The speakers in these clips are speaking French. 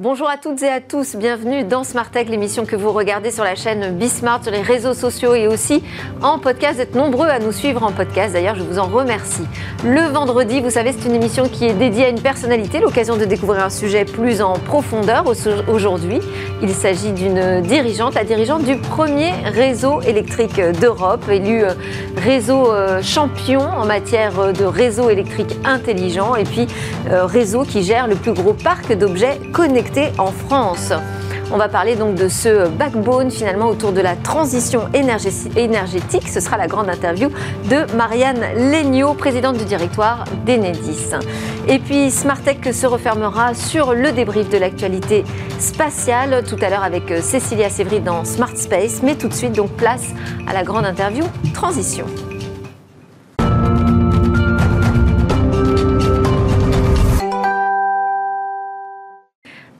Bonjour à toutes et à tous, bienvenue dans Smart Tech, l'émission que vous regardez sur la chaîne Bismart, sur les réseaux sociaux et aussi en podcast. Vous êtes nombreux à nous suivre en podcast, d'ailleurs je vous en remercie. Le vendredi, vous savez, c'est une émission qui est dédiée à une personnalité, l'occasion de découvrir un sujet plus en profondeur. Aujourd'hui, il s'agit d'une dirigeante, la dirigeante du premier réseau électrique d'Europe, élu euh, réseau euh, champion en matière de réseau électrique intelligent et puis euh, réseau qui gère le plus gros parc d'objets connectés en France. On va parler donc de ce backbone finalement autour de la transition énergétique. Ce sera la grande interview de Marianne Legnaud, présidente du directoire d'Enedis. Et puis Smartech se refermera sur le débrief de l'actualité spatiale tout à l'heure avec Cécilia Sévry dans Smart Space. Mais tout de suite donc place à la grande interview transition.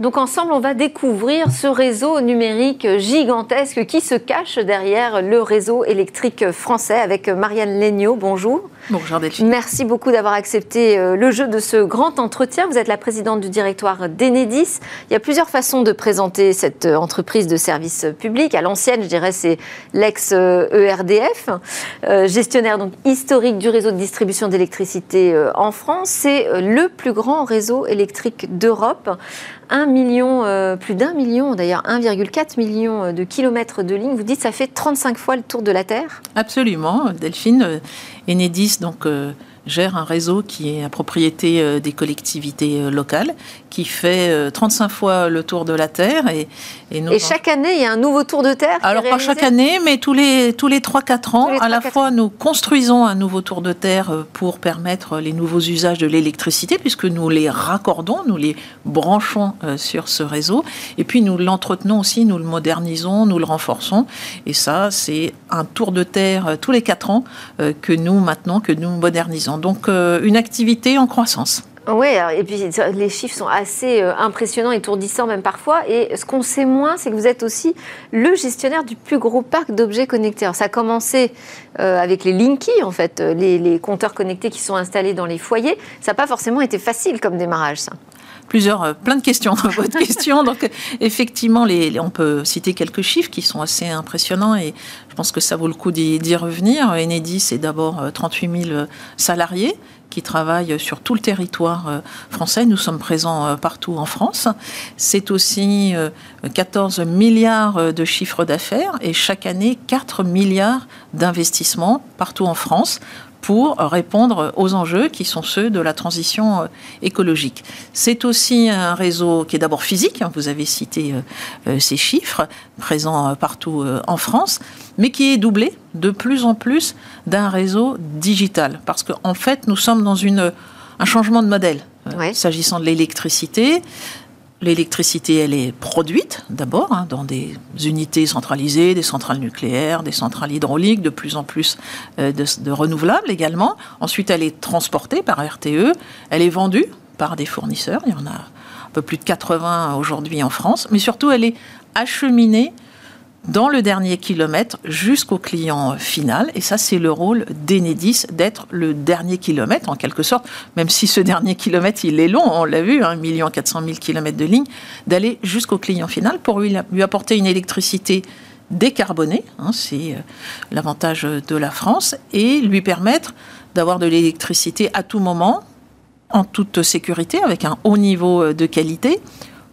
Donc ensemble, on va découvrir ce réseau numérique gigantesque qui se cache derrière le réseau électrique français avec Marianne Legnaud. Bonjour. Bonjour Delphine. Merci beaucoup d'avoir accepté euh, le jeu de ce grand entretien. Vous êtes la présidente du directoire d'Enedis. Il y a plusieurs façons de présenter cette euh, entreprise de service public. À l'ancienne, je dirais, c'est l'ex-ERDF, euh, gestionnaire donc historique du réseau de distribution d'électricité en France. C'est le plus grand réseau électrique d'Europe million, euh, plus d'un million d'ailleurs, 1,4 million de kilomètres de ligne. Vous dites ça fait 35 fois le tour de la Terre Absolument, Delphine. Euh, Donc gère un réseau qui est à propriété euh, des collectivités euh, locales, qui fait 35 euh, fois le tour de la Terre. Et, et, chaque année, il y a un nouveau tour de Terre Alors, pas chaque année, mais tous les, tous les 3-4 ans, à la fois, nous construisons un nouveau tour de Terre pour permettre les nouveaux usages de l'électricité, puisque nous les raccordons, nous les branchons sur ce réseau, et puis nous l'entretenons aussi, nous le modernisons, nous le renforçons. Et ça, c'est un tour de Terre tous les 4 ans que nous, maintenant, que nous modernisons. Donc euh, une activité en croissance. Oui, et puis les chiffres sont assez euh, impressionnants, étourdissants même parfois. Et ce qu'on sait moins, c'est que vous êtes aussi le gestionnaire du plus gros parc d'objets connectés. Alors, ça a commencé euh, avec les Linky, en fait, les, compteurs connectés qui sont installés dans les foyers. Ça n'a pas forcément été facile comme démarrage, ça plusieurs, plein de questions dans votre question. Donc, effectivement, on peut citer quelques chiffres qui sont assez impressionnants et je pense que ça vaut le coup d'y revenir. Enedis, c'est d'abord 38 000 salariés qui travaillent sur tout le territoire euh, français. Nous sommes présents euh, partout en France. C'est aussi 14 euh, milliards de chiffres d'affaires et chaque année 4 milliards d'investissements partout en France pour répondre aux enjeux qui sont ceux de la transition écologique. C'est aussi un réseau qui est d'abord physique, hein, vous avez cité ces chiffres, présents partout en France, mais qui est doublé de plus en plus d'un réseau digital. Parce qu'en fait, nous sommes dans une, un changement de modèle. Euh, s'agissant de l'électricité, l'électricité, elle est produite d'abord hein, dans des unités centralisées, des centrales nucléaires, des centrales hydrauliques, de plus en plus euh, de, renouvelables également. Ensuite, elle est transportée par RTE, elle est vendue par des fournisseurs, il y en a un peu plus de 80 aujourd'hui en France, mais surtout elle est acheminée dans le dernier kilomètre jusqu'au client final. Et ça, c'est le rôle d'Enedis d'être le dernier kilomètre, en quelque sorte, même si ce dernier kilomètre, il est long, on l'a vu, 1 million 400 000 kilomètres de ligne, d'aller jusqu'au client final pour lui, apporter une électricité décarbonée, hein, c'est euh, l'avantage de la France, et lui permettre d'avoir de l'électricité à tout moment, en toute sécurité, avec un haut niveau de qualité,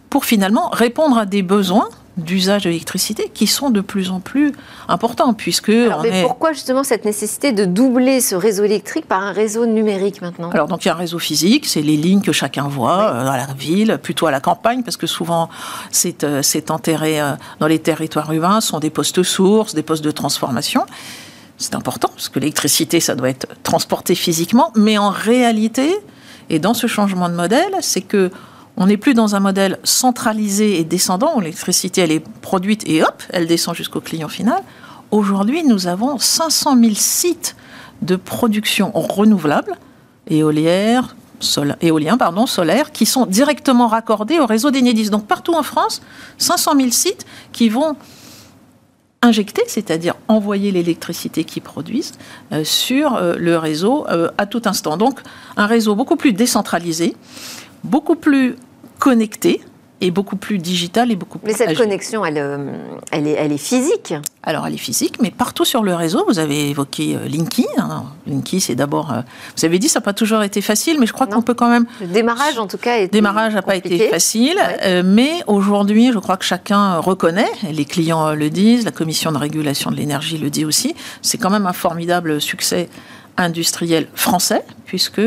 pour finalement répondre à des besoins d'usage de l'électricité qui sont de plus en plus importants puisque mais pourquoi justement cette nécessité de doubler ce réseau électrique par un réseau numérique maintenant? Alors donc il y a un réseau physique, c'est les lignes que chacun voit euh, dans la ville, plutôt à la campagne parce que souvent c'est euh, enterré euh, dans les territoires urbains, sont des postes sources, des postes de transformation. C'est important parce que l'électricité ça doit être transporté physiquement, mais en réalité et dans ce changement de modèle, c'est que on n'est plus dans un modèle centralisé et descendant où l'électricité elle est produite et hop, elle descend jusqu'au client final. Aujourd'hui, nous avons 500 000 sites de production renouvelable, éoliennes, éolien, pardon, solaire, qui sont directement raccordés au réseau d'Enedis. Donc partout en France, 500 000 sites qui vont injecter, c'est-à-dire envoyer l'électricité qu'ils produisent euh, sur euh, le réseau euh, à tout instant. Donc un réseau beaucoup plus décentralisé, beaucoup plus connecté est beaucoup plus digitale et beaucoup plus. Mais cette connexion, elle, euh, elle, est, elle est physique. Alors, elle est physique, mais partout sur le réseau, vous avez évoqué euh, Linky. Hein. Linky, c'est d'abord. Euh, vous avez dit, ça n'a pas toujours été facile, mais je crois qu'on peut quand même. Le démarrage, en tout cas, Le démarrage n'a pas été facile, mais aujourd'hui, je crois que chacun reconnaît, les clients le disent, la commission de régulation de l'énergie le dit aussi, c'est quand même un formidable succès industriel français, puisque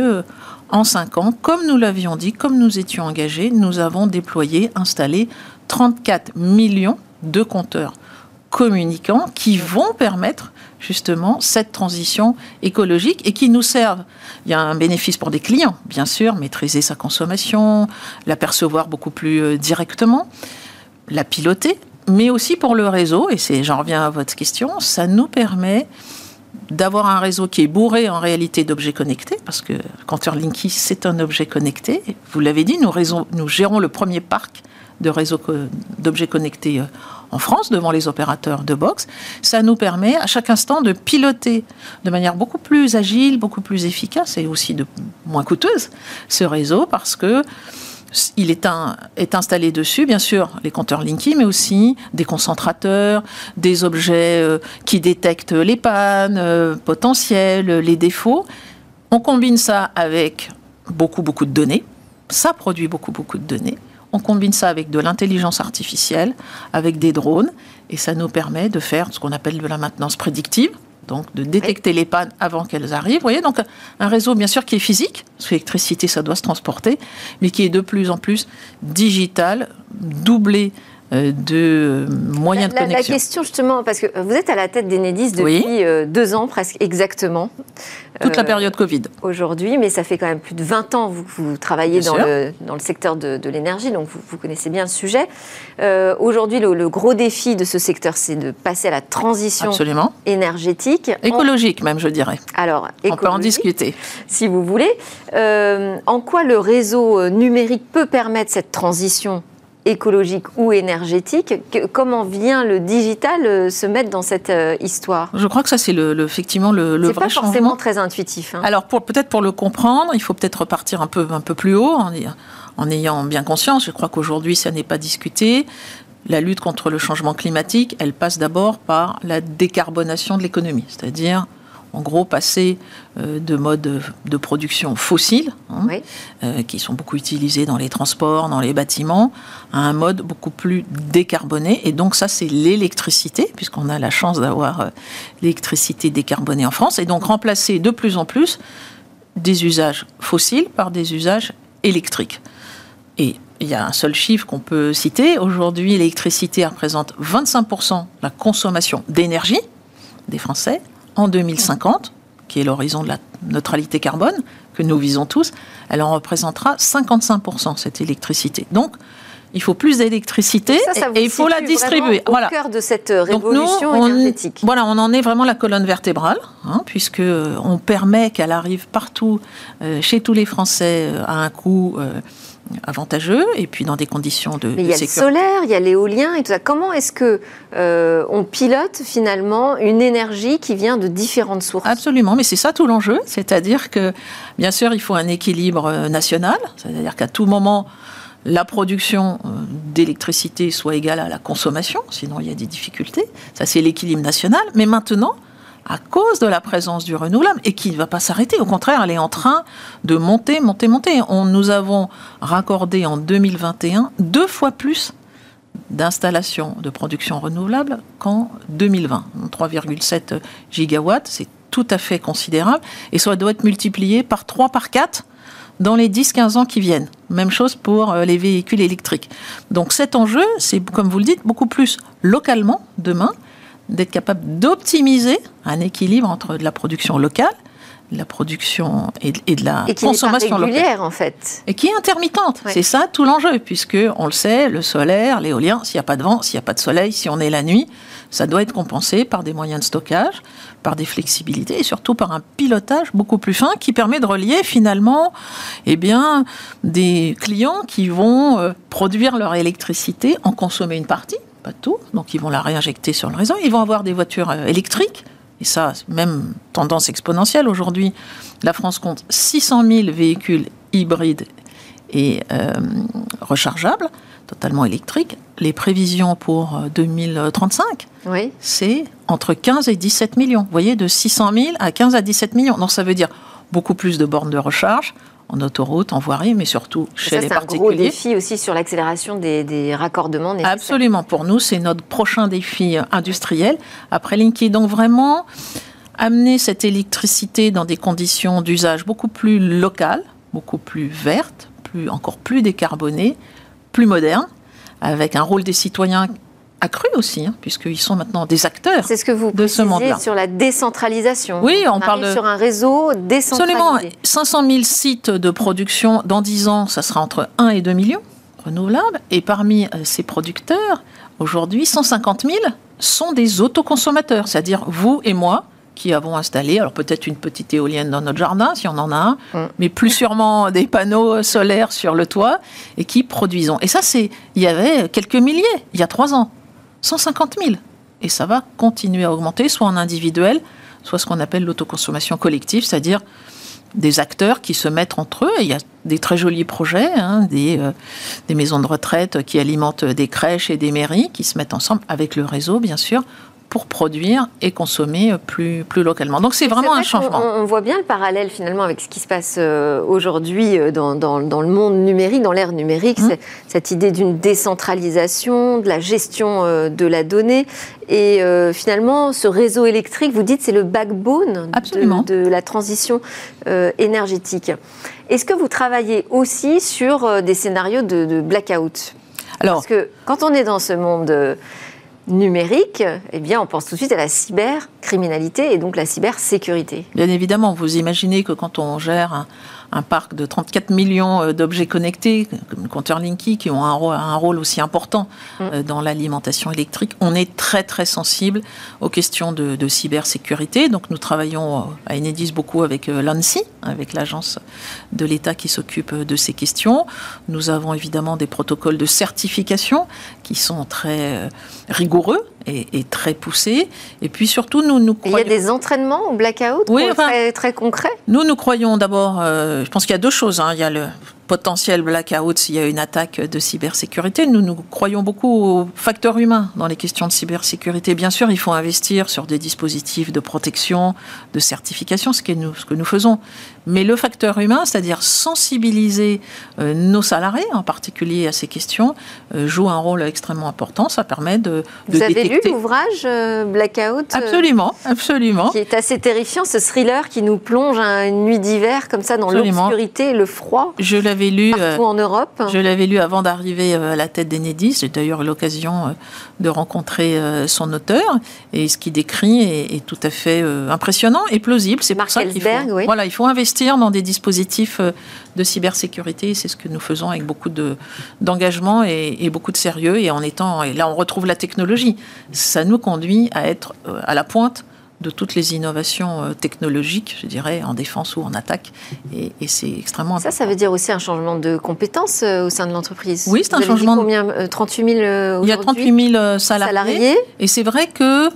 en cinq ans, comme nous l'avions dit, comme nous étions engagés, nous avons déployé, installé 34 millions de compteurs communicants qui vont permettre justement cette transition écologique et qui nous servent. Il y a un bénéfice pour des clients, bien sûr, maîtriser sa consommation, la percevoir beaucoup plus euh, directement, la piloter, mais aussi pour le réseau, et j'en reviens à votre question, ça nous permet d'avoir un réseau qui est bourré en réalité d'objets connectés, parce que Compteur Linky, c'est un objet connecté. Vous l'avez dit, nous, nous, gérons le premier parc de réseaux d'objets connectés euh, en France devant les opérateurs de box. Ça nous permet à chaque instant de piloter de manière beaucoup plus agile, beaucoup plus efficace et aussi de moins coûteuse ce réseau parce que il est, installé dessus, bien sûr, les compteurs Linky, mais aussi des concentrateurs, des objets euh, qui détectent les pannes euh, potentielles, les défauts. On combine ça avec beaucoup, beaucoup de données. Ça produit beaucoup, beaucoup de données. On combine ça avec de l'intelligence artificielle, avec des drones, et ça nous permet de faire ce qu'on appelle de la maintenance prédictive donc de détecter les pannes avant qu'elles arrivent. Vous voyez, donc un réseau bien sûr qui est physique, parce que l'électricité ça doit se transporter, mais qui est de plus en plus digital, doublé de moyens de connexion. La question justement, parce que vous êtes à la tête d'Enedis depuis euh, deux ans presque exactement. Toute la euh, période Covid. Aujourd'hui, mais ça fait quand même plus de 20 ans que vous, vous travaillez dans le, dans le, secteur de, l'énergie, donc vous, vous, connaissez bien le sujet. Aujourd'hui, le, gros défi de ce secteur, c'est de passer à la transition Absolument. énergétique. Écologique même, je dirais. Alors, on peut en discuter. Si vous voulez. en quoi le réseau numérique peut permettre cette transition écologique ou énergétique. comment vient le digital euh, se mettre dans cette euh, histoire? Je crois que ça, c'est le, effectivement le, le vrai pas forcément très intuitif. Hein. Alors, peut-être pour le comprendre, il faut peut-être repartir un peu, un peu plus haut en, en ayant bien conscience. Je crois qu'aujourd'hui, ça n'est pas discuté. La lutte contre le changement climatique, elle passe d'abord par la décarbonation de l'économie, c'est-à-dire en gros passer euh, de modes de production fossiles, hein, euh, qui sont beaucoup utilisés dans les transports, dans les bâtiments, à un mode beaucoup plus décarboné. Et donc ça, c'est l'électricité, puisqu'on a la chance d'avoir euh, l'électricité décarbonée en France, et donc remplacer de plus en plus des usages fossiles par des usages électriques. Et il y a un seul chiffre qu'on peut citer. Aujourd'hui, l'électricité représente 25% de la consommation d'énergie des Français en 2050, qui est l'horizon de la neutralité carbone que nous visons tous, elle en représentera 55%, cette électricité. Donc, il faut plus d'électricité et, il faut la distribuer. Au cœur de cette révolution énergétique. voilà, on en est vraiment la colonne vertébrale, hein, puisque on permet qu'elle arrive partout, euh, chez tous les Français, euh, à un coût. Euh, avantageux et puis dans des conditions de, Mais il y a le solaire, il y a l'éolien et tout ça. Comment est-ce que euh, on pilote finalement une énergie qui vient de différentes sources? Absolument, mais c'est ça tout l'enjeu, c'est-à-dire que bien sûr il faut un équilibre euh, national, c'est-à-dire qu'à tout moment la production euh, d'électricité soit égale à la consommation, sinon il y a des difficultés. Ça c'est l'équilibre national. Mais maintenant à cause de la présence du renouvelable et qui ne va pas s'arrêter. Au contraire, elle est en train de monter, monter, monter. On, nous avons raccordé en 2021 deux fois plus d'installations de production renouvelable qu'en 2020. 3,7 gigawatts, c'est tout à fait considérable et ça doit être multiplié par 3, par 4 dans les 10-15 ans qui viennent. Même chose pour euh, les véhicules électriques. Donc cet enjeu, c'est, comme vous le dites, beaucoup plus localement demain d'être capable d'optimiser un équilibre entre de la production locale, de la production et de, la et qui consommation pas régulière, en fait. Et qui est intermittente. C'est ça tout l'enjeu, puisque on le sait, le solaire, l'éolien, s'il n'y a pas de vent, s'il n'y a pas de soleil, si on est la nuit, ça doit être compensé par des moyens de stockage, par des flexibilités et surtout par un pilotage beaucoup plus fin qui permet de relier finalement eh bien, des clients qui vont euh, produire leur électricité, en consommer une partie, donc ils vont la réinjecter sur le réseau. Ils vont avoir des voitures euh, électriques, et ça, même tendance exponentielle. Aujourd'hui, la France compte 600 000 véhicules hybrides et rechargeables, totalement électriques. Les prévisions pour 2035, oui. c'est entre 15 et 17 millions. Vous voyez, de 600 000 à 15 à 17 millions. Donc ça veut dire beaucoup plus de bornes de recharge, en autoroute, en voirie, mais surtout chez les particuliers. C'est un gros défi aussi sur l'accélération des, raccordements nécessaires. Absolument. Pour nous, c'est notre prochain défi industriel. Après Linky, donc vraiment amener cette électricité dans des conditions d'usage beaucoup plus locales, beaucoup plus vertes, plus, encore plus décarbonées, plus modernes, avec un rôle des citoyens accru aussi, hein, puisqu'ils sont maintenant des acteurs C'est ce que vous de ce monde-là. sur la décentralisation. Oui, on, parle de... sur un réseau décentralisé. Absolument. 500 000 sites de production dans 10 ans, ça sera entre 1 et 2 millions renouvelables. Et parmi euh, ces producteurs, aujourd'hui, 150 000 sont des autoconsommateurs, c'est-à-dire vous et moi, qui avons installé, alors peut-être une petite éolienne dans notre jardin, si on en a un, mm. mais plus sûrement des panneaux solaires sur le toit, et qui produisons. Et ça, c'est, il y avait quelques milliers, il y a trois ans. 150 000. Et ça va continuer à augmenter, soit en individuel, soit ce qu'on appelle l'autoconsommation collective, c'est-à-dire des acteurs qui se mettent entre eux. Il y a des très jolis projets, hein, euh, des maisons de retraite qui alimentent des crèches et des mairies, qui se mettent ensemble avec le réseau, bien sûr, pour produire et consommer plus, plus localement. Donc c'est vraiment un changement. On, voit bien le parallèle finalement avec ce qui se passe euh, aujourd'hui euh, dans, dans, dans, le monde numérique, dans l'ère numérique, mmh. cette idée d'une décentralisation, de la gestion euh, de la donnée. Et finalement, ce réseau électrique, vous dites, c'est le backbone de, de, la transition énergétique. Est-ce que vous travaillez aussi sur des scénarios de, de blackout? Alors, Parce que quand on est dans ce monde numérique, eh bien, on pense tout de suite à la cybercriminalité et donc la cybersécurité. Bien évidemment, vous imaginez que quand on gère un parc de 34 millions euh, d'objets connectés, comme le compteur Linky, qui ont un rôle, un rôle aussi important mm. euh, dans l'alimentation électrique. On est très très sensible aux questions de, de cybersécurité. Donc nous travaillons euh, à Enedis beaucoup avec l'ANSI, avec l'agence de l'État qui s'occupe de ces questions. Nous avons évidemment des protocoles de certification qui sont très rigoureux et, très poussés. Et puis surtout, nous nous croyons... Il y a des entraînements au blackout oui, très, très concrets? Nous, nous croyons d'abord je pense qu'il y a deux choses. Hein. Il y a le potentiel blackout s'il y a une attaque de cybersécurité. Nous, nous croyons beaucoup au facteur humain dans les questions de cybersécurité. Bien sûr, il faut investir sur des dispositifs de protection, de certification, ce que nous, ce que nous faisons. Mais le facteur humain, c'est-à-dire sensibiliser euh, nos salariés, en particulier à ces questions, euh, joue un rôle extrêmement important. Ça permet de, de Vous avez lu l'ouvrage euh, Blackout Absolument, absolument. Qui est assez terrifiant, ce thriller qui nous plonge une nuit d'hiver comme ça dans l'obscurité, le froid. Je l'avais lu. Partout en Europe. Je l'avais lu avant d'arriver à la tête d'Enedis. J'ai d'ailleurs eu l'occasion de rencontrer son auteur. Et ce qu'il décrit est, tout à fait impressionnant et plausible. C'est pour ça qu'il faut, voilà, il faut investir dans des dispositifs de cybersécurité. C'est ce que nous faisons avec beaucoup d'engagement et, et, beaucoup de sérieux. Et en étant, et là, on retrouve la technologie. Ça nous conduit à être à la pointe de toutes les innovations euh, technologiques, je dirais, en défense ou en attaque. Et, c'est extrêmement important. Ça, ça veut dire aussi un changement de compétences euh, au sein de l'entreprise Oui, c'est un changement. Combien 38 000 Il y a 38 000 salariés. Et c'est vrai que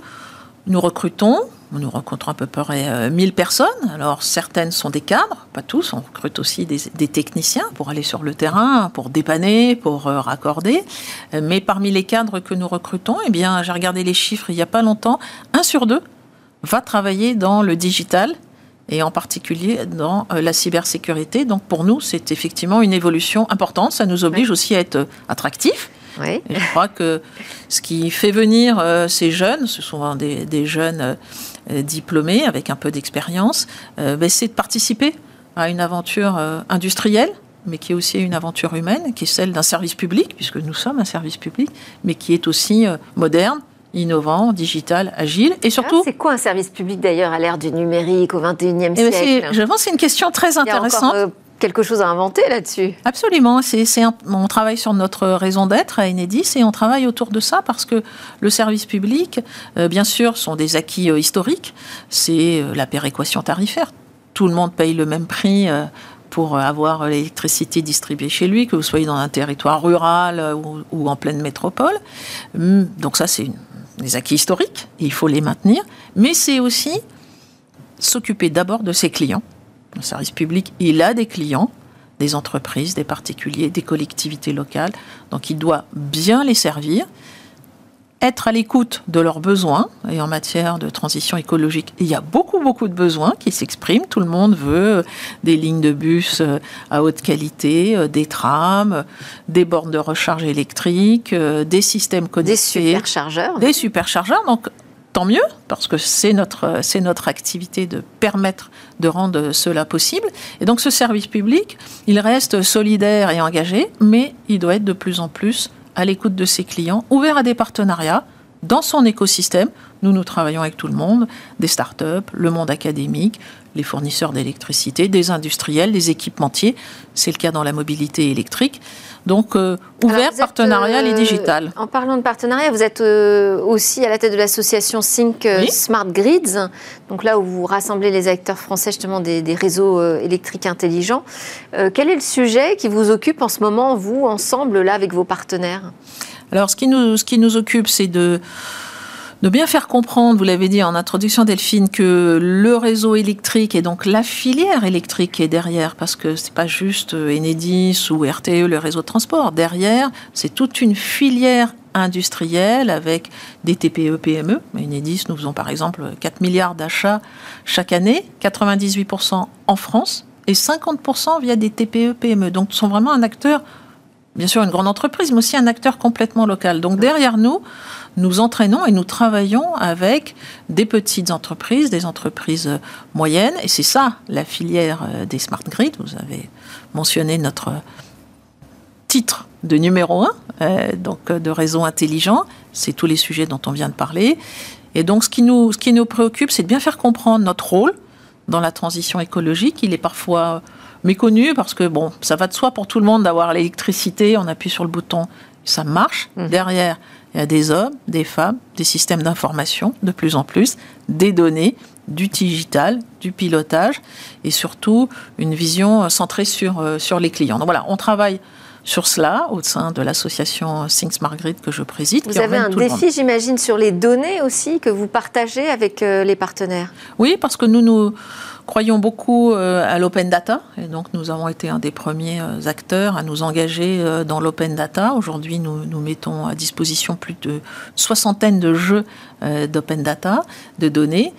nous recrutons. Nous rencontrons à peu près 1000 personnes. Alors, certaines sont des cadres, pas tous. On recrute aussi des, des techniciens pour aller sur le terrain, pour dépanner, pour euh, raccorder. Mais parmi les cadres que nous recrutons, eh bien, j'ai regardé les chiffres il n'y a pas longtemps. Un sur deux va travailler dans le digital et en particulier dans euh, la cybersécurité. Donc pour nous, c'est effectivement une évolution importante. Ça nous oblige aussi à être euh, attractifs. Oui. je crois que ce qui fait venir euh, ces jeunes, ce sont des, jeunes diplômés avec un peu d'expérience, ben, c'est de participer à une aventure industrielle, mais qui est aussi une aventure humaine, qui est celle d'un service public, puisque nous sommes un service public, mais qui est aussi moderne, innovant, digital, agile et surtout. c'est quoi un service public d'ailleurs à l'ère du numérique au 21e eh ben, siècle? Je pense que c'est une question très intéressante. Il y a encore, euh, quelque chose à inventer là-dessus. Absolument. On travaille sur notre raison d'être à Enedis et on travaille autour de ça parce que le service public, euh, bien sûr, sont des acquis euh, historiques. C'est la péréquation tarifaire. Tout le monde paye le même prix pour avoir l'électricité distribuée chez lui, que vous soyez dans un territoire rural ou, en pleine métropole. Hum, donc ça, c'est des acquis historiques, il faut les maintenir, mais c'est aussi s'occuper d'abord de ses clients. Le service public, il a des clients, des entreprises, des particuliers, des collectivités locales. Donc il doit bien les servir, être à l'écoute de leurs besoins. Et en matière de transition écologique, il y a beaucoup, beaucoup de besoins qui s'expriment. Tout le monde veut des lignes de bus euh, à haute qualité, euh, des trams, des bornes de recharge électrique, euh, des systèmes connectés. Des superchargeurs. Des superchargeurs. Donc, tant mieux, parce que c'est notre, c'est notre activité de permettre de rendre cela possible. Et donc ce service public, il reste solidaire et engagé, mais il doit être de plus en plus à l'écoute de ses clients, ouvert à des partenariats dans son écosystème. Nous, nous travaillons avec tout le monde, des startups, le monde académique, les fournisseurs d'électricité, des industriels, des équipementiers. C'est le cas dans la mobilité électrique. Donc, euh, ouvert, partenarial et euh, digital. En parlant de partenariat, vous êtes euh, aussi à la tête de l'association Sync Smart Grids, donc là où vous rassemblez les acteurs français justement des, des réseaux électriques intelligents. quel est le sujet qui vous occupe en ce moment, vous, ensemble, là, avec vos partenaires? Alors, ce qui nous, ce qui nous occupe, c'est de de bien faire comprendre, vous l'avez dit en introduction Delphine, que le réseau électrique et donc la filière électrique est derrière, parce que c'est pas juste Enedis ou RTE, le réseau de transport. Derrière, c'est toute une filière industrielle avec des TPE, PME. Enedis, nous faisons par exemple 4 milliards d'achats chaque année, 98% en France et 50% via des TPE, PME. Donc, sont vraiment un acteur, bien sûr, une grande entreprise, mais aussi un acteur complètement local. Donc, derrière nous, nous entraînons et nous travaillons avec des petites entreprises, des entreprises moyennes, et c'est ça la filière euh, des smart grids. Vous avez mentionné notre titre de numéro un, euh, donc de réseau intelligent. C'est tous les sujets dont on vient de parler. Et donc, ce qui nous, ce qui nous préoccupe, c'est de bien faire comprendre notre rôle dans la transition écologique. Il est parfois méconnu parce que, bon, ça va de soi pour tout le monde d'avoir l'électricité, on appuie sur le bouton, ça marche. Mmh. Derrière, il y a des hommes, des femmes, des systèmes d'information de plus en plus, des données, du digital, du pilotage et surtout une vision centrée sur, euh, sur les clients. Donc voilà, on travaille sur cela au sein de l'association Things Margrit que je préside. Vous avez un défi, j'imagine, sur les données aussi que vous partagez avec euh, les partenaires? Oui, parce que nous nous croyons beaucoup euh, à l'open data et donc nous avons été un des premiers euh, acteurs à nous engager euh, dans l'open data. Aujourd'hui, nous, nous mettons à disposition plus de soixantaine de jeux d'open data, de données,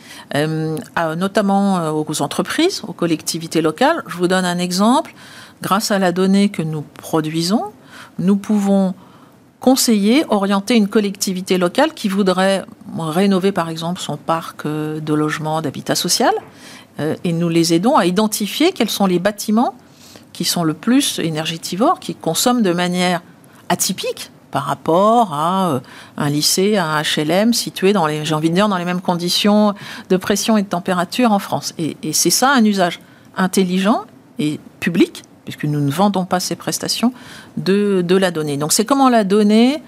notamment aux entreprises, aux collectivités locales. Je vous donne un exemple. Grâce à la donnée que nous produisons, nous pouvons conseiller, orienter une collectivité locale qui voudrait rénover par exemple son parc de logement d'habitat social et nous les aidons à identifier quels sont les bâtiments qui sont le plus énergétivores, qui consomment de manière atypique par rapport à euh, un lycée, un HLM situé dans les, j'ai envie de dire, dans les mêmes conditions de pression et de température en France. Et, et c'est ça un usage intelligent et public, puisque nous ne vendons pas ces prestations, de, de la donnée. Donc c'est comment la donnée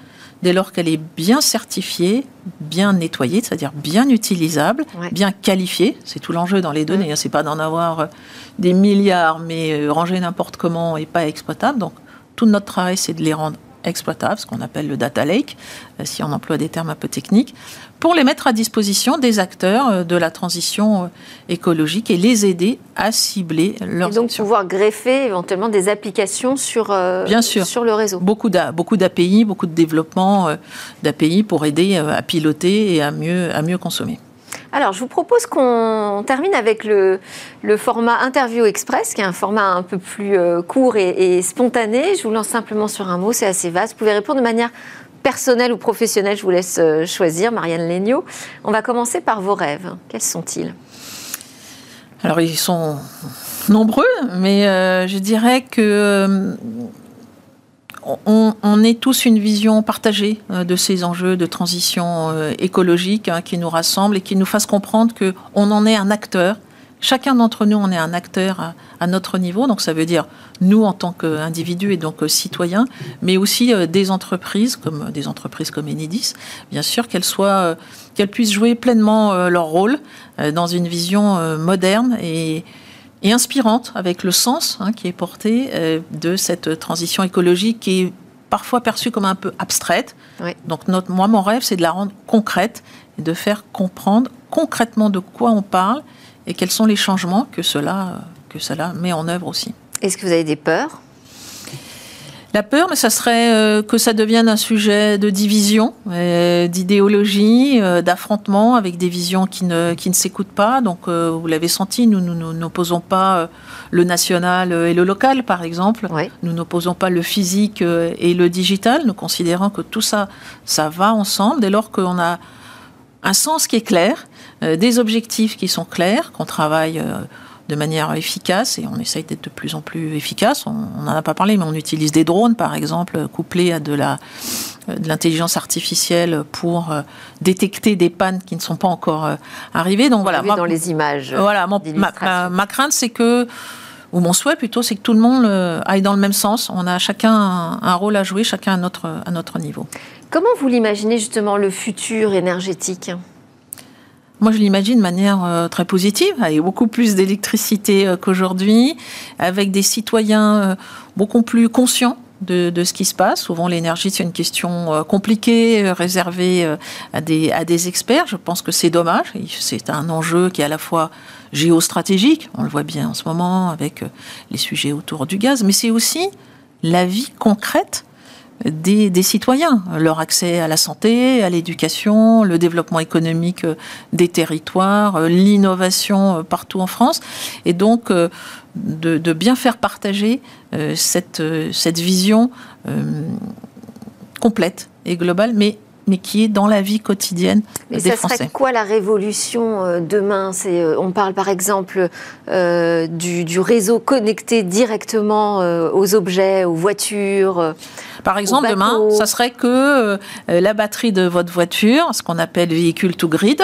dès lors qu'elle est bien certifiée, bien nettoyée, c'est-à-dire bien utilisable, bien qualifiée. C'est tout l'enjeu dans les données. Hein. C'est pas d'en avoir euh, des milliards, mais euh, ranger n'importe comment et pas exploitable. Donc tout notre travail, c'est de les rendre exploitables, ce qu'on appelle le data lake, euh, si on emploie des termes un peu techniques, pour les mettre à disposition des acteurs euh, de la transition euh, écologique et les aider à cibler leurs Et donc pouvoir greffer éventuellement des applications sur, Bien sûr. sur le réseau. Beaucoup d'API, beaucoup de développement d'API pour aider à piloter et à mieux, à mieux consommer. Alors, je vous propose qu'on termine avec le, format Interview Express, qui est un format un peu plus euh, court et, spontané. Je vous lance simplement sur un mot, c'est assez vaste. Vous pouvez répondre de manière personnelle ou professionnelle, je vous laisse euh, choisir, Marianne Legnaud. On va commencer par vos rêves. Quels sont-ils? Alors, ils sont nombreux, mais euh, je dirais que on, est tous une vision partagée euh, de ces enjeux de transition euh, écologique hein, qui nous rassemblent et qui nous fassent comprendre qu'on en est un acteur. Chacun d'entre nous, on est un acteur à, notre niveau. Donc ça veut dire nous en tant qu'individus et donc euh, citoyens, mais aussi des entreprises comme des entreprises comme Enedis, bien sûr qu'elles soient, qu'elles puissent jouer pleinement leur rôle dans une vision moderne et et inspirante avec le sens hein, qui est porté euh, de cette transition écologique qui est parfois perçue comme un peu abstraite. Donc notre, moi, mon rêve, c'est de la rendre concrète et de faire comprendre concrètement de quoi on parle et quels sont les changements que cela, que cela met en œuvre aussi. Est-ce que vous avez des peurs? La peur, mais ça serait euh, que ça devienne un sujet de division, euh, d'idéologie, euh, d'affrontement avec des visions qui ne, qui ne s'écoutent pas. Donc, vous l'avez senti, nous n'opposons pas le national et le local, par exemple. Nous n'opposons pas le physique et le digital. Nous considérons que tout ça, ça va ensemble dès lors qu'on a un sens qui est clair, des objectifs qui sont clairs, qu'on travaille de manière efficace et on essaye d'être de plus en plus efficace. On n'en a pas parlé, mais on utilise des drones, par exemple, couplés à de la de l'intelligence artificielle pour euh, détecter des pannes qui ne sont pas encore euh, arrivées. Donc voilà. dans les images. Voilà, ma, ma, crainte, c'est que ou mon souhait plutôt, c'est que tout le monde euh, aille dans le même sens. On a chacun un, rôle à jouer, chacun à notre, à notre niveau. Comment vous l'imaginez justement le futur énergétique? Moi, je l'imagine de manière euh, très positive, avec beaucoup plus d'électricité euh, qu'aujourd'hui, avec des citoyens euh, beaucoup plus conscients de, ce qui se passe. Souvent, l'énergie, c'est une question compliquée, réservée à des, à des experts. Je pense que c'est dommage. C'est un enjeu qui est à la fois géostratégique, on le voit bien en ce moment avec les sujets autour du gaz, mais c'est aussi la vie concrète des, citoyens, leur accès à la santé, à l'éducation, le développement économique euh, des territoires, euh, l'innovation euh, partout en France, et donc de, bien faire partager cette, cette vision complète et globale, mais mais qui est dans la vie quotidienne mais des ça serait quoi la révolution euh, demain? C'est, euh, On parle par exemple euh, du, réseau connecté directement aux objets, aux voitures. Par exemple, demain, ça serait que la batterie de votre voiture, ce qu'on appelle véhicule to grid,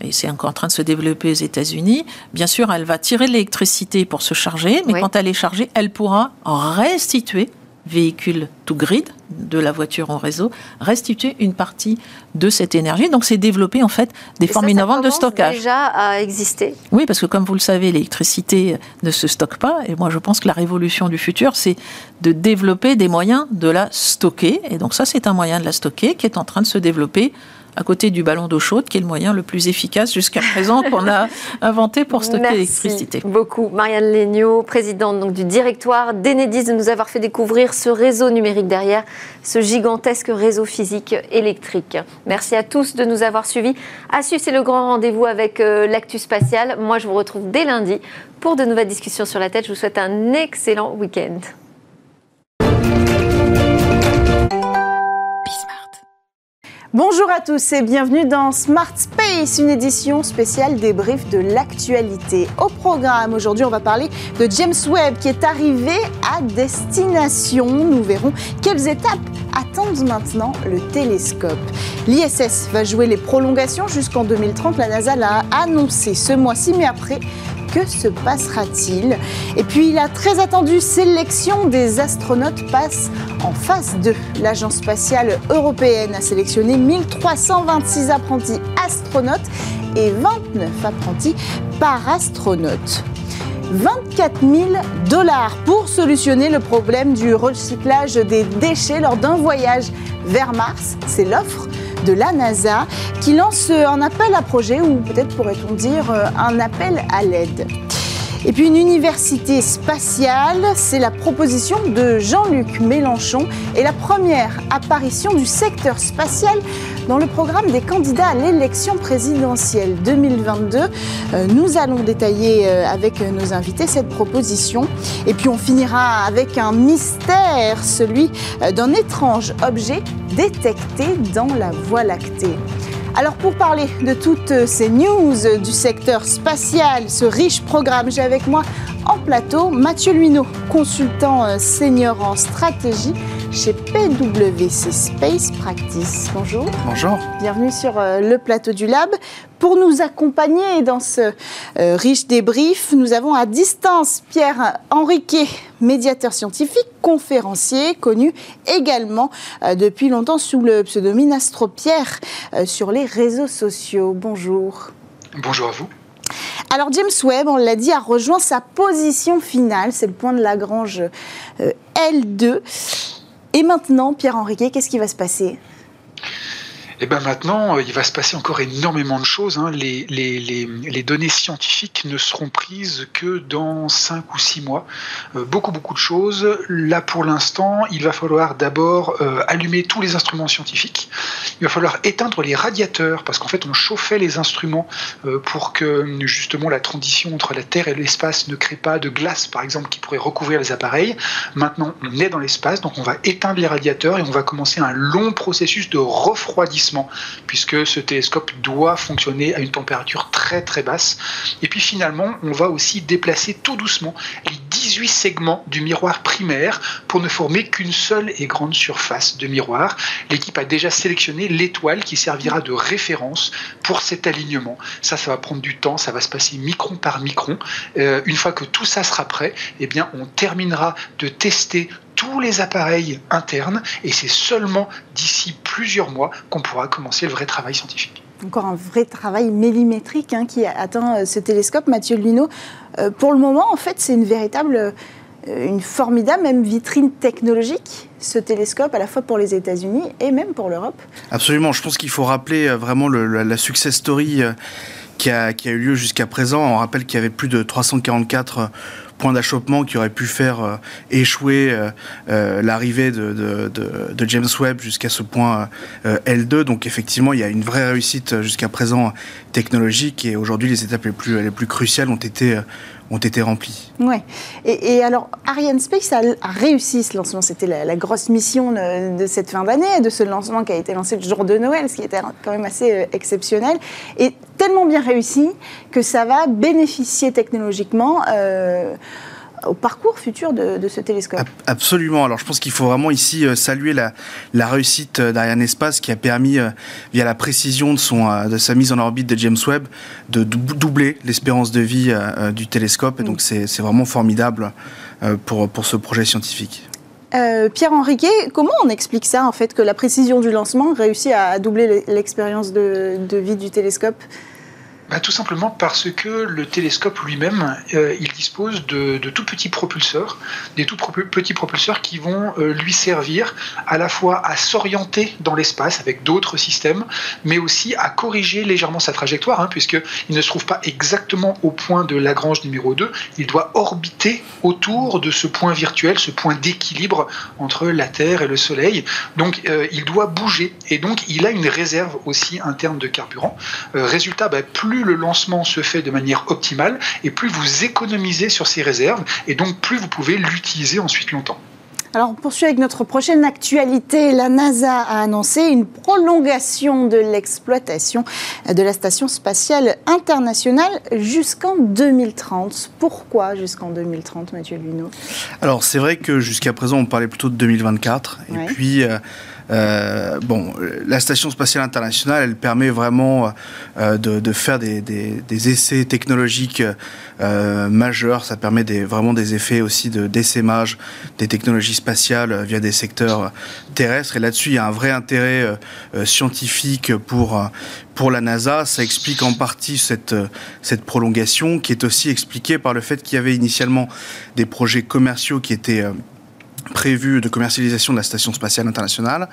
et c'est encore en train de se développer aux États-Unis, bien sûr, elle va tirer l'électricité pour se charger, mais quand elle est chargée, elle pourra restituer véhicule to grid de la voiture en réseau, restituer une partie de cette énergie. Donc c'est développer en fait des formes innovantes de stockage. déjà à exister. Oui, parce que comme vous le savez, l'électricité ne se stocke pas. Et moi je pense que la révolution du futur, c'est de développer des moyens de la stocker. Et donc ça, c'est un moyen de la stocker qui est en train de se développer à côté du ballon d'eau chaude, qui est le moyen le plus efficace jusqu'à présent qu'on a inventé pour stocker l'électricité. Merci beaucoup. Marianne Legnaud, présidente donc, du directoire d'Enedis, de nous avoir fait découvrir ce réseau numérique derrière ce gigantesque réseau physique électrique. Merci à tous de nous avoir suivis. À suivre, c'est le grand rendez-vous avec euh, l'actu spatial. Moi, je vous retrouve dès lundi pour de nouvelles discussions sur la tête. Je vous souhaite un excellent week-end. Bonjour à tous et bienvenue dans Smart Space, une édition spéciale débrief de l'actualité. Au programme, aujourd'hui, on va parler de James Webb qui est arrivé à destination. Nous verrons quelles étapes attendent maintenant le télescope. L'ISS va jouer les prolongations jusqu'en 2030. La NASA l'a annoncé ce mois-ci, mais après, que se passera-t-il Et puis la très attendue sélection des astronautes passe en phase 2. L'Agence spatiale européenne a sélectionné 1326 apprentis astronautes et 29 apprentis parastronautes. 24 000 dollars pour solutionner le problème du recyclage des déchets lors d'un voyage vers Mars. C'est l'offre de la NASA qui lance un appel à projet ou peut-être pourrait-on dire un appel à l'aide. Et puis une université spatiale, c'est la proposition de Jean-Luc Mélenchon et la première apparition du secteur spatial dans le programme des candidats à l'élection présidentielle 2022. Euh, nous allons détailler euh, avec nos invités cette proposition. Et puis on finira avec un mystère, celui euh, d'un étrange objet détecté dans la Voie lactée. Alors pour parler de toutes ces news du secteur spatial, ce riche programme, j'ai avec moi en plateau Mathieu Luineau, consultant senior en stratégie chez PwC Space Practice. Bonjour. Bonjour. Bienvenue sur euh, le plateau du Lab. Pour nous accompagner dans ce euh, riche débrief, nous avons à distance Pierre Henriquet, médiateur scientifique, conférencier, connu également euh, depuis longtemps sous le pseudonyme Astropierre sur les réseaux sociaux. Bonjour. Bonjour à vous. Alors James Webb, on l'a dit, a rejoint sa position finale, c'est le point de Lagrange L2. Et maintenant, Pierre Henriquet, qu'est-ce qui va se passer? Et ben maintenant, euh, il va se passer encore énormément de choses. Hein. Les, données scientifiques ne seront prises que dans 5 ou 6 mois. Euh, beaucoup, beaucoup de choses. Là, pour l'instant, il va falloir d'abord euh, allumer tous les instruments scientifiques. Il va falloir éteindre les radiateurs, parce qu'en fait, on chauffait les instruments pour que justement la transition entre la Terre et l'espace ne crée pas de glace, par exemple, qui pourrait recouvrir les appareils. Maintenant, on est dans l'espace, donc on va éteindre les radiateurs et on va commencer un long processus de refroidissement puisque ce télescope doit fonctionner à une température très très basse. Et puis finalement, on va aussi déplacer tout doucement les 18 segments du miroir primaire pour ne former qu'une seule et grande surface de miroir. L'équipe a déjà sélectionné l'étoile qui servira de référence pour cet alignement. Ça, ça va prendre du temps, ça va se passer micron par micron. Euh, une fois que tout ça sera prêt, eh bien, on terminera de tester tous les appareils internes et c'est seulement d'ici plusieurs mois qu'on pourra commencer le vrai travail scientifique. Encore un vrai travail millimétrique hein, qui atteint euh, ce télescope, Mathieu Luno. Euh, pour le moment, en fait, c'est une véritable, euh, une formidable même vitrine technologique, ce télescope, à la fois pour les États-Unis et même pour l'Europe. Absolument, je pense qu'il faut rappeler vraiment la, success story qui a eu lieu jusqu'à présent. On rappelle qu'il y avait plus de 344 point d'achoppement qui aurait pu faire euh, échouer euh, euh, l'arrivée de, James Webb jusqu'à ce point L2. Donc effectivement, il y a une vraie réussite jusqu'à présent technologique et aujourd'hui les étapes les plus cruciales ont été ont été remplis. Ouais. Et, alors, Ariane Space a, réussi ce lancement. C'était la, grosse mission de, cette fin d'année, de ce lancement qui a été lancé le jour de Noël, ce qui était quand même assez euh, exceptionnel. Et tellement bien réussi que ça va bénéficier technologiquement. Euh, au parcours futur de, ce télescope. Absolument. Alors je pense qu'il faut vraiment ici euh, saluer la, la réussite euh, d'Ariane Espace qui a permis, euh, via la précision de, son, de sa mise en orbite de James Webb, de doubler l'espérance de vie du télescope. Et donc c'est vraiment formidable pour, pour ce projet scientifique. Pierre Henriquet, comment on explique ça en fait que la précision du lancement réussit à doubler l'expérience de, de vie du télescope? Bah, tout simplement parce que le télescope lui-même, euh, il dispose de, tout petits propulseurs, des tout petits propulseurs qui vont euh, lui servir à la fois à s'orienter dans l'espace avec d'autres systèmes, mais aussi à corriger légèrement sa trajectoire, hein, puisqu'il ne se trouve pas exactement au point de Lagrange numéro 2, il doit orbiter autour de ce point virtuel, ce point d'équilibre entre la Terre et le Soleil. Donc euh, il doit bouger, et donc il a une réserve aussi interne de carburant. résultat, bah, plus plus le lancement se fait de manière optimale et plus vous économisez sur ces réserves et donc plus vous pouvez l'utiliser ensuite longtemps. Alors, on poursuit avec notre prochaine actualité. La NASA a annoncé une prolongation de l'exploitation de la Station spatiale internationale jusqu'en 2030. Pourquoi jusqu'en 2030, Mathieu Luneau? Alors, c'est vrai que jusqu'à présent, on parlait plutôt de 2024. Et puis. Euh, euh, bon, la station spatiale internationale, elle permet vraiment euh, de, faire des, essais technologiques euh, majeurs. Ça permet vraiment des effets aussi de d'essaimage des technologies spatiales via des secteurs terrestres. Et là-dessus, il y a un vrai intérêt scientifique pour pour la NASA. Ça explique en partie cette cette prolongation, qui est aussi expliquée par le fait qu'il y avait initialement des projets commerciaux qui étaient prévu de commercialisation de la station spatiale internationale,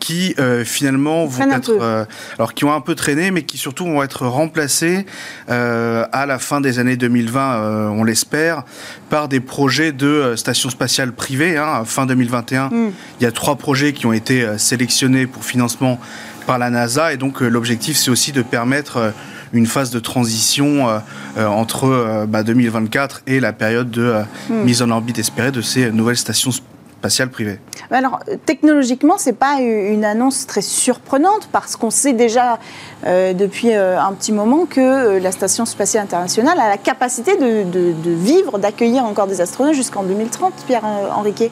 qui euh, finalement vont être, euh, alors qui ont un peu traîné, mais qui surtout vont être remplacés euh, à la fin des années 2020, on l'espère, par des projets de stations spatiales privées. Hein, fin 2021, mm. il y a trois projets qui ont été sélectionnés pour financement par la NASA, et donc l'objectif c'est aussi de permettre une phase de transition euh, euh, entre 2024 euh, bah, et la période de hmm. mise en orbite espérée de ces nouvelles stations spatiales privées. Alors, technologiquement, ce n'est pas une annonce très surprenante parce qu'on sait déjà depuis un petit moment que la Station spatiale internationale a la capacité de, de vivre, d'accueillir encore des astronautes jusqu'en 2030, Pierre Henriquet.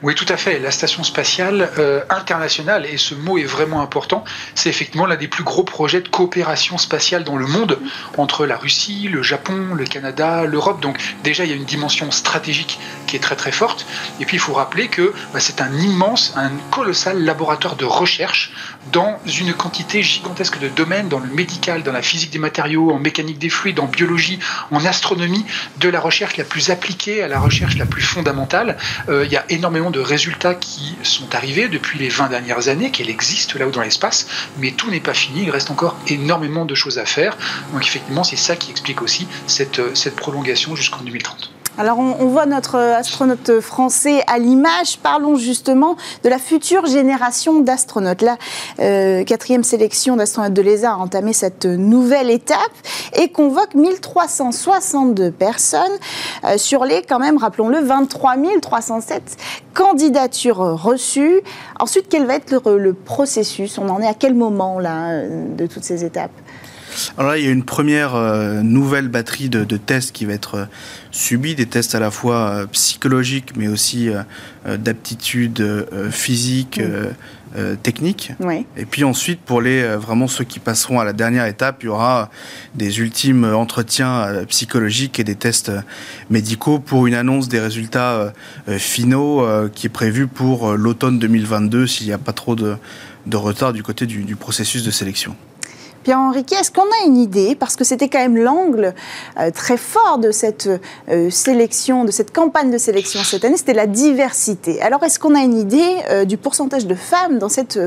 Oui, tout à fait. La station spatiale euh, internationale, et ce mot est vraiment important, c'est effectivement l'un des plus gros projets de coopération spatiale dans le monde entre la Russie, le Japon, le Canada, l'Europe. Donc déjà, il y a une dimension stratégique qui est très très forte. Et puis, il faut rappeler que bah, c'est un immense, un colossal laboratoire de recherche dans une quantité gigantesque de domaines, dans le médical, dans la physique des matériaux, en mécanique des fluides, en biologie, en astronomie, de la recherche la plus appliquée à la recherche la plus fondamentale. Euh, il y a énormément de résultats qui sont arrivés depuis les 20 dernières années, qu'elle existe là-haut dans l'espace, mais tout n'est pas fini, il reste encore énormément de choses à faire. Donc effectivement, c'est ça qui explique aussi cette, cette prolongation jusqu'en 2030. Alors on, voit notre astronaute français à l'image. Parlons justement de la future génération d'astronautes. La euh, quatrième sélection d'astronautes de l'ESA a entamé cette nouvelle étape et convoque 1362 personnes euh, sur les, quand même, rappelons-le, 23 307 candidatures reçues. Ensuite, quel va être le processus? On en est à quel moment là de toutes ces étapes? Alors là, il y a une première euh, nouvelle batterie de, tests qui va être euh, subie, des tests à la fois euh, psychologiques, mais aussi d'aptitude physique, technique. Et puis ensuite, pour les vraiment ceux qui passeront à la dernière étape, il y aura des ultimes entretiens psychologiques et des tests médicaux pour une annonce des résultats finaux qui est prévue pour l'automne 2022 s'il n'y a pas trop de, retard du côté du processus de sélection. Pierre-Henri, est-ce qu'on a une idée, parce que c'était quand même l'angle euh, très fort de cette euh, sélection, de cette campagne de sélection cette année, c'était la diversité. Alors est-ce qu'on a une idée euh, du pourcentage de femmes dans cette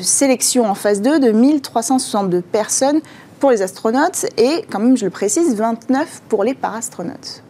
sélection en phase 2 de 1362 personnes pour les astronautes et, quand même, je le précise, 29 pour les parastronautes?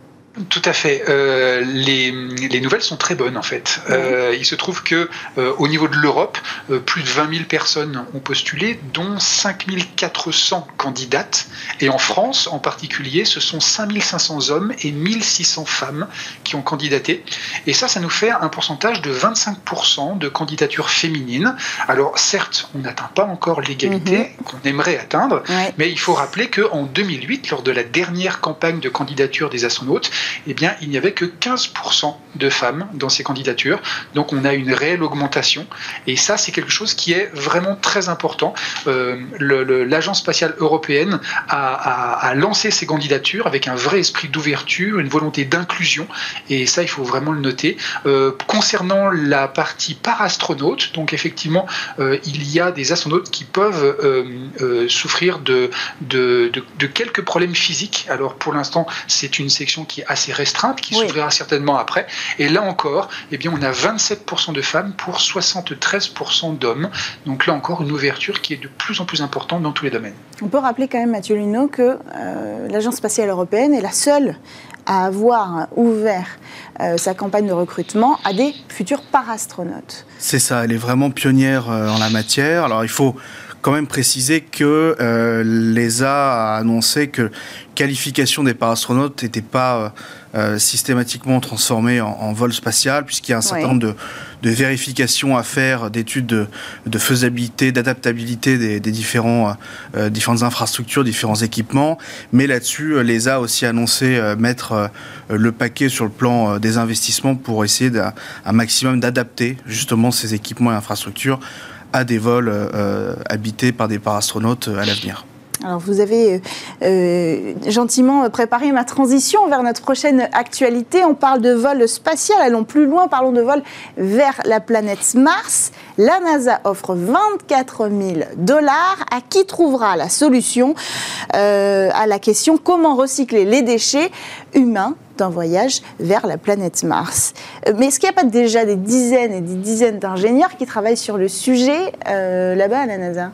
Tout à fait. Euh, les, les, nouvelles sont très bonnes en fait. Euh, il se trouve que euh, au niveau de l'Europe, plus de 20 000 personnes ont postulé, dont 5 400 candidates. Et en France, en particulier, ce sont 5 500 hommes et 1 600 femmes qui ont candidaté. Et ça, ça nous fait un pourcentage de 25% de candidatures féminines. Alors certes, on n'atteint pas encore l'égalité mhm. qu'on aimerait atteindre, mais il faut rappeler qu'en 2008, lors de la dernière campagne de candidature des astronautes, eh bien, il n'y avait que 15% de femmes dans ces candidatures. Donc, on a une réelle augmentation. Et ça, c'est quelque chose qui est vraiment très important. Euh, L'Agence spatiale européenne a, lancé ces candidatures avec un vrai esprit d'ouverture, une volonté d'inclusion. Et ça, il faut vraiment le noter. Euh, concernant la partie parastronaute, donc effectivement, euh, il y a des astronautes qui peuvent souffrir de, de, de, quelques problèmes physiques. Alors, pour l'instant, c'est une section qui est assez restreinte qui s'ouvrira certainement après. Et là encore, eh bien, on a 27% de femmes pour 73% d'hommes. Donc là encore, une ouverture qui est de plus en plus importante dans tous les domaines. On peut rappeler quand même, Mathieu Luneau, que euh, l'Agence spatiale européenne est la seule à avoir ouvert euh, sa campagne de recrutement à des futurs parastronautes. C'est ça, elle est vraiment pionnière euh, en la matière. Alors il faut quand même préciser que euh, l'ESA a annoncé que qualification des parastronautes n'était pas euh, euh, systématiquement transformée en, vol spatial, puisqu'il y a un certain nombre de, vérifications à faire, d'études de, faisabilité, d'adaptabilité des, différents, différentes infrastructures, différents équipements. Mais là-dessus, l'ESA a aussi annoncé mettre le paquet sur le plan des investissements pour essayer d'un maximum d'adapter justement ces équipements et infrastructures à des vols euh, habités par des parastronautes euh, à l'avenir. Alors vous avez euh, gentiment préparé ma transition vers notre prochaine actualité. On parle de vol spatial, allons plus loin, parlons de vol vers la planète Mars. La NASA offre 24 000 dollars à qui trouvera la solution à la question comment recycler les déchets humains d'un voyage vers la planète Mars. Euh, mais est-ce qu'il n'y a pas déjà des dizaines et des dizaines d'ingénieurs qui travaillent sur le sujet euh, là-bas à la NASA?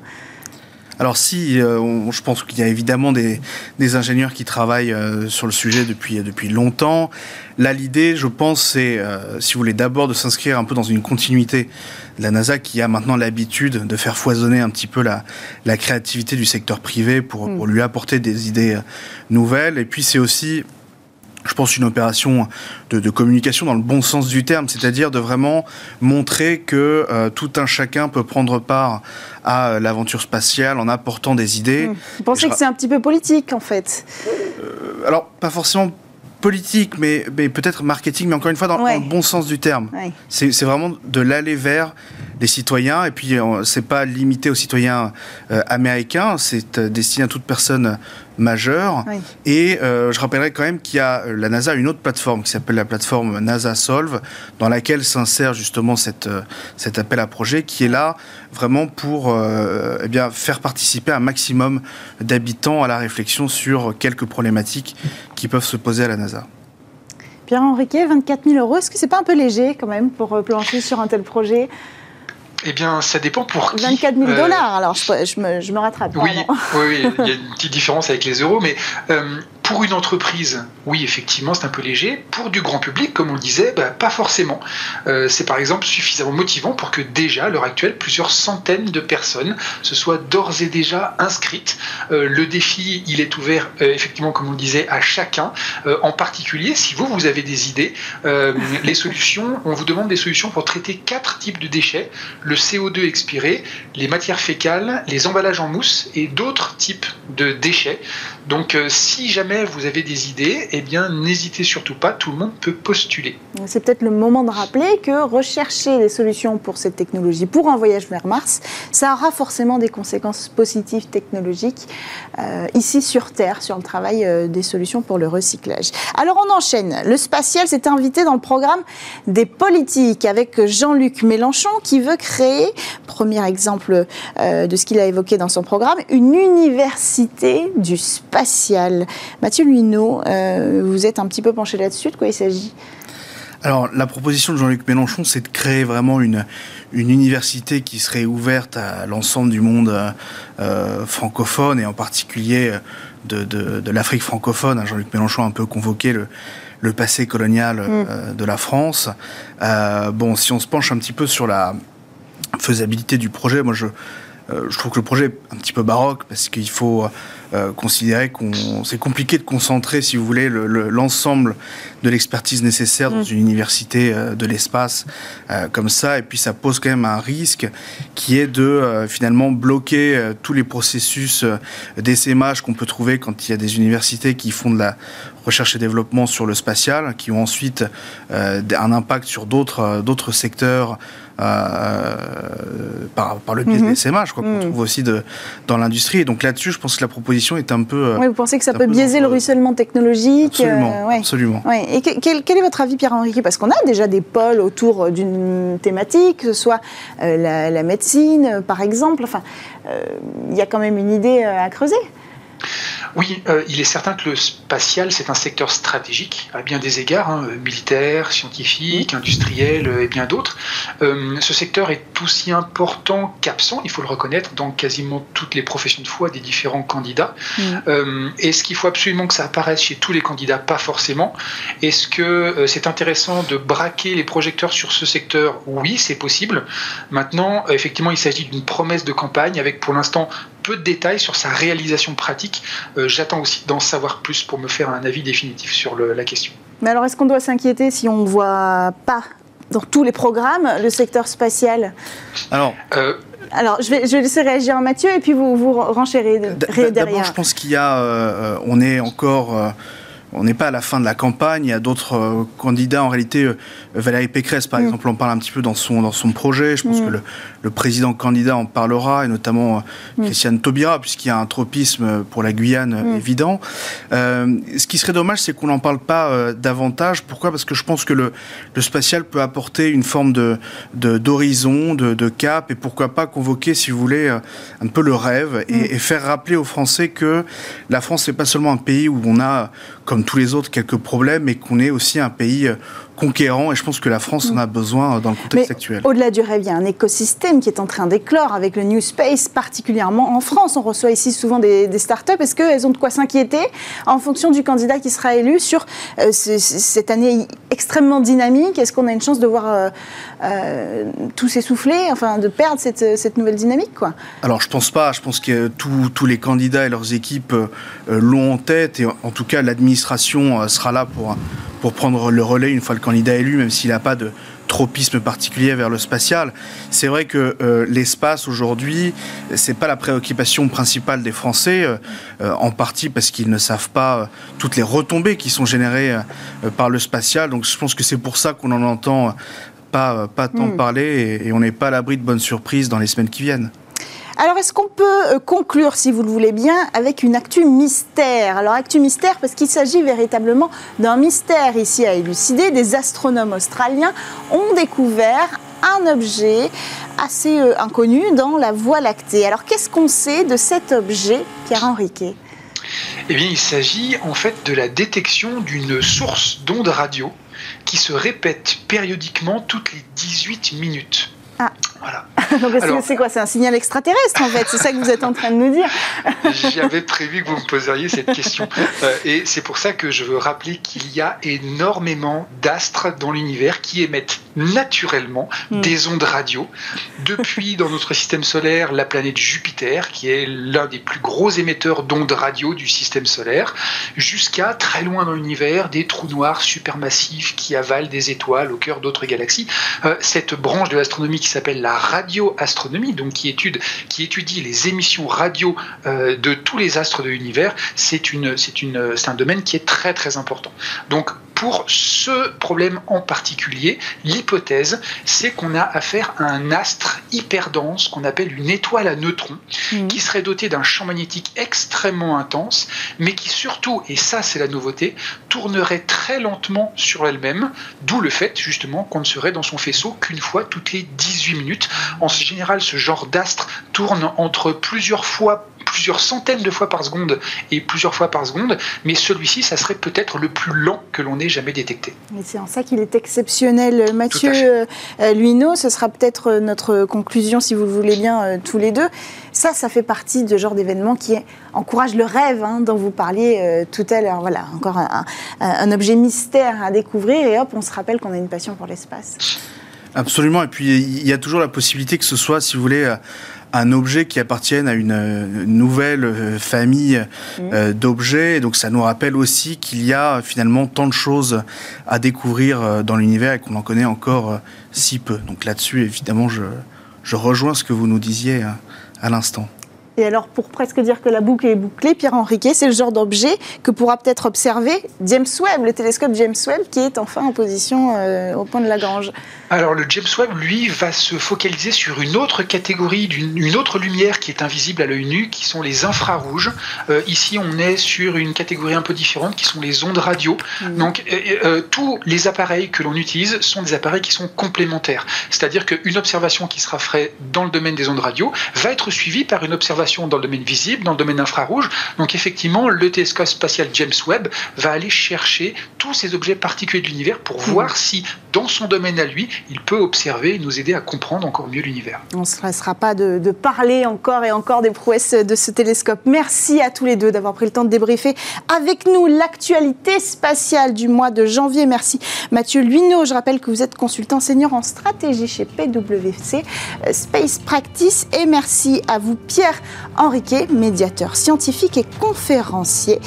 Alors si, euh, je pense qu'il y a évidemment des, ingénieurs qui travaillent sur le sujet depuis, depuis longtemps. Là, l'idée, je pense, c'est, si vous voulez, d'abord de s'inscrire un peu dans une continuité de la NASA qui a maintenant l'habitude de faire foisonner un petit peu la, la créativité du secteur privé pour, pour mm. lui apporter des idées nouvelles. Et puis c'est aussi je pense, une opération de, communication dans le bon sens du terme, c'est-à-dire de vraiment montrer que euh, tout un chacun peut prendre part à euh, l'aventure spatiale en apportant des idées. Mmh. Vous pensez que c'est un petit peu politique, en fait? Euh, Alors, pas forcément politique, mais, peut-être marketing, mais encore une fois dans, le bon sens du terme. C'est vraiment de l'aller vers les citoyens, et puis c'est pas limité aux citoyens américains, c'est destiné à toute personne majeur. Et euh, je rappellerai quand même qu'il y a euh, la NASA une autre plateforme qui s'appelle la plateforme NASA Solve, dans laquelle s'insère justement cette, euh, cet appel à projet, qui est là vraiment pour eh bien, faire participer un maximum d'habitants à la réflexion sur quelques problématiques qui peuvent se poser à la NASA. Pierre Henriquet, 24 000 euros, est-ce que c'est pas un peu léger quand même pour plancher sur un tel projet? Eh bien, ça dépend pour qui. 24 000 dollars, alors je, me, je, me, rattrape. Oui, oui, il y a une petite différence avec les euros, mais pour une entreprise, oui, effectivement, c'est un peu léger. Pour du grand public, comme on le disait, bah, pas forcément. Euh, c'est par exemple suffisamment motivant pour que déjà, à l'heure actuelle, plusieurs centaines de personnes se soient d'ores et déjà inscrites. Euh, le défi, il est ouvert, euh, effectivement, comme on le disait, à chacun. en particulier, si vous, vous avez des idées, les solutions, on vous demande des solutions pour traiter quatre types de déchets le CO2 expiré, les matières fécales, les emballages en mousse et d'autres types de déchets. Donc, si jamais vous avez des idées, eh bien n'hésitez surtout pas, tout le monde peut postuler. C'est peut-être le moment de rappeler que rechercher des solutions pour cette technologie, pour un voyage vers Mars, ça aura forcément des conséquences positives technologiques euh, ici sur Terre, sur le travail euh, des solutions pour le recyclage. Alors on enchaîne. Le spatial s'est invité dans le programme des politiques avec Jean-Luc Mélenchon qui veut créer, premier exemple euh, de ce qu'il a évoqué dans son programme, une université du spatial. Mathieu Luineau, euh, vous êtes un petit peu penché là-dessus, de quoi il s'agit? Alors, la proposition de Jean-Luc Mélenchon, c'est de créer vraiment une, une université qui serait ouverte à l'ensemble du monde euh, francophone et en particulier de, de, l'Afrique francophone. Jean-Luc Mélenchon a un peu convoqué le, le passé colonial mm. euh, de la France. bon, si on se penche un petit peu sur la faisabilité du projet, moi je, je trouve que le projet est un petit peu baroque parce qu'il faut euh, considérer qu'on c'est compliqué de concentrer, si vous voulez, l'ensemble de l'expertise nécessaire dans mm. une université euh, de l'espace euh, comme ça. Et puis ça pose quand même un risque qui est de finalement bloquer tous les processus d'essaimage qu'on peut trouver quand il y a des universités qui font de la recherche et développement sur le spatial, qui ont ensuite un impact sur d'autres d'autres secteurs par, par, le biais mm-hmm. de l'essaimage, qu'on mm. trouve aussi de, dans l'industrie. Et donc là-dessus, je pense que la proposition est un peu. Euh, oui, vous pensez que ça peut biaiser le ruissellement technologique Absolument. Euh, absolument. Et quel, est votre avis, Pierre-Henri Parce qu'on a déjà des pôles autour d'une thématique, que ce soit euh, la, médecine, par exemple. Enfin, il y a quand même une idée à creuser. Oui, euh, il est certain que le spatial, c'est un secteur stratégique à bien des égards, hein, militaire, scientifique, industriel euh, et bien d'autres. Euh, ce secteur est aussi important qu'absent, il faut le reconnaître, dans quasiment toutes les professions de foi des différents candidats. Mm. Est-ce qu'il faut absolument que ça apparaisse chez tous les candidats? Pas forcément. Est-ce que c'est intéressant de braquer les projecteurs sur ce secteur? Oui, c'est possible. Maintenant, effectivement, il s'agit d'une promesse de campagne avec pour l'instant peu de détails sur sa réalisation pratique. Euh, j'attends aussi d'en savoir plus pour me faire un avis définitif sur la question. Mais alors, est-ce qu'on doit s'inquiéter si on ne voit pas dans tous les programmes le secteur spatial? Alors. Euh, alors, je vais, je vais laisser réagir Mathieu et puis vous vous renchérez derrière. D'abord, je pense qu'il y a, euh, on est encore on n'est pas à la fin de la campagne. Il y a d'autres euh, candidats. En réalité, euh, Valérie Pécresse, par mm. exemple, en parle un petit peu dans son, dans son projet. Je pense mm. que le, président candidat en parlera, et notamment euh, mm. Christiane Taubira, puisqu'il y a un tropisme pour la Guyane évident. ce qui serait dommage, c'est qu'on n'en parle pas davantage. Pourquoi? Parce que je pense que le, le, spatial peut apporter une forme de d'horizon, de, de, cap, et pourquoi pas convoquer, si vous voulez, un peu le rêve et, et faire rappeler aux Français que la France n'est pas seulement un pays où on a, comme tous les autres quelques problèmes, mais qu'on est aussi un pays euh, conquérant et je pense que la France en a besoin euh, dans le contexte actuel. Au-delà du rêve, il y a un écosystème qui est en train d'éclore avec le New Space, particulièrement en France. On reçoit ici souvent des, des startups. Est-ce qu'elles ont de quoi s'inquiéter en fonction du candidat qui sera élu sur euh, cette année extrêmement dynamique? Est-ce qu'on a une chance de voir euh, tout s'essouffler, enfin de perdre cette, cette, nouvelle dynamique quoi? Alors je pense pas. Je pense que tous les candidats et leurs équipes l'ont en tête et en tout cas l'administration sera là pour, pour prendre le relais une fois le candidat élu, même s'il n'a pas de tropisme particulier vers le spatial. C'est vrai que euh, l'espace aujourd'hui, c'est pas la préoccupation principale des Français, euh, euh, en partie parce qu'ils ne savent pas toutes les retombées qui sont générées par le spatial. Donc je pense que c'est pour ça qu'on en entend pas, pas tant hmm. parler et on n'est pas à l'abri de bonnes surprises dans les semaines qui viennent. Alors, est-ce qu'on peut euh, conclure, si vous le voulez bien, avec une actu mystère? Alors, actu mystère parce qu'il s'agit véritablement d'un mystère ici à élucider. Des astronomes australiens ont découvert un objet assez euh, inconnu dans la Voie lactée. Alors, qu'est-ce qu'on sait de cet objet, Pierre Henriquet Eh bien, il s'agit en fait de la détection d'une source d'ondes radio qui se répète périodiquement toutes les 18 minutes. Ah. Voilà. Donc c'est quoi C'est un signal extraterrestre en fait? C'est ça que vous êtes en train de nous dire J'avais prévu que vous me poseriez cette question. Euh, et c'est pour ça que je veux rappeler qu'il y a énormément d'astres dans l'univers qui émettent naturellement hmm. des ondes radio. Depuis dans notre système solaire, la planète Jupiter, qui est l'un des plus gros émetteurs d'ondes radio du système solaire, jusqu'à très loin dans l'univers, des trous noirs supermassifs qui avalent des étoiles au cœur d'autres galaxies. Euh, cette branche de l'astronomie qui s'appelle la radioastronomie, donc qui, étudie les émissions radio euh, de tous les astres de l'univers, c'est c'est un domaine qui est très très important. Donc pour ce problème en particulier, l'hypothèse, c'est qu'on a affaire à un astre hyper dense qu'on appelle une étoile à neutrons, mmh. qui serait doté d'un champ magnétique extrêmement intense, mais qui surtout, et ça c'est la nouveauté, tournerait très lentement sur elle-même, d'où le fait justement qu'on ne serait dans son faisceau qu'une fois toutes les 18 minutes. En général, ce genre d'astre tourne entre plusieurs fois plusieurs centaines de fois par seconde et plusieurs fois par seconde, mais celui-ci, ça serait peut-être le plus lent que l'on ait jamais détecté. Et c'est en ça qu'il est exceptionnel. Mathieu euh, Luino, ce sera peut-être notre conclusion, si vous le voulez bien, euh, tous les deux. Ça, ça fait partie de genre d'événement qui encourage le rêve hein, dont vous parliez euh, tout à l'heure. Voilà, encore un, un objet mystère à découvrir et hop, on se rappelle qu'on a une passion pour l'espace. Absolument. Et puis, il y a toujours la possibilité que ce soit, si vous voulez, un objet qui appartienne à une nouvelle euh, famille mmh. euh, d'objets. Donc ça nous rappelle aussi qu'il y a finalement tant de choses à découvrir euh, dans l'univers et qu'on en connaît encore si peu. Donc là-dessus, évidemment, je, je rejoins ce que vous nous disiez à l'instant. Et alors, pour presque dire que la boucle est bouclée, Pierre Henriquet, c'est le genre d'objet que pourra peut-être observer James Webb, le télescope James Webb, qui est enfin en position euh, au point de Lagrange. Alors, le James Webb, lui, va se focaliser sur une autre catégorie, une autre lumière qui est invisible à l'œil nu, qui sont les infrarouges. Euh, ici, on est sur une catégorie un peu différente, qui sont les ondes radio. Mmh. Donc, euh, tous les appareils que l'on utilise sont des appareils qui sont complémentaires. C'est-à-dire qu'une observation qui sera faite dans le domaine des ondes radio va être suivie par une observation dans le domaine visible, dans le domaine infrarouge. Donc effectivement, le télescope spatial James Webb va aller chercher tous ces objets particuliers de l'univers pour hmm. voir si, dans son domaine à lui, il peut observer et nous aider à comprendre encore mieux l'univers. On ne se laissera pas de, de, parler encore et encore des prouesses de ce télescope. Merci à tous les deux d'avoir pris le temps de débriefer avec nous l'actualité spatiale du mois de janvier. Merci Mathieu Luineau. Je rappelle que vous êtes consultant senior en stratégie chez PwC Space Practice. Et merci à vous Pierre Henriquet, médiateur scientifique et conférencier.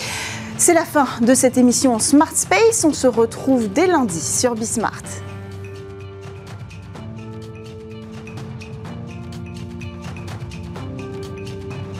C'est la fin de cette émission Smart Space. On se retrouve dès lundi sur Bismart.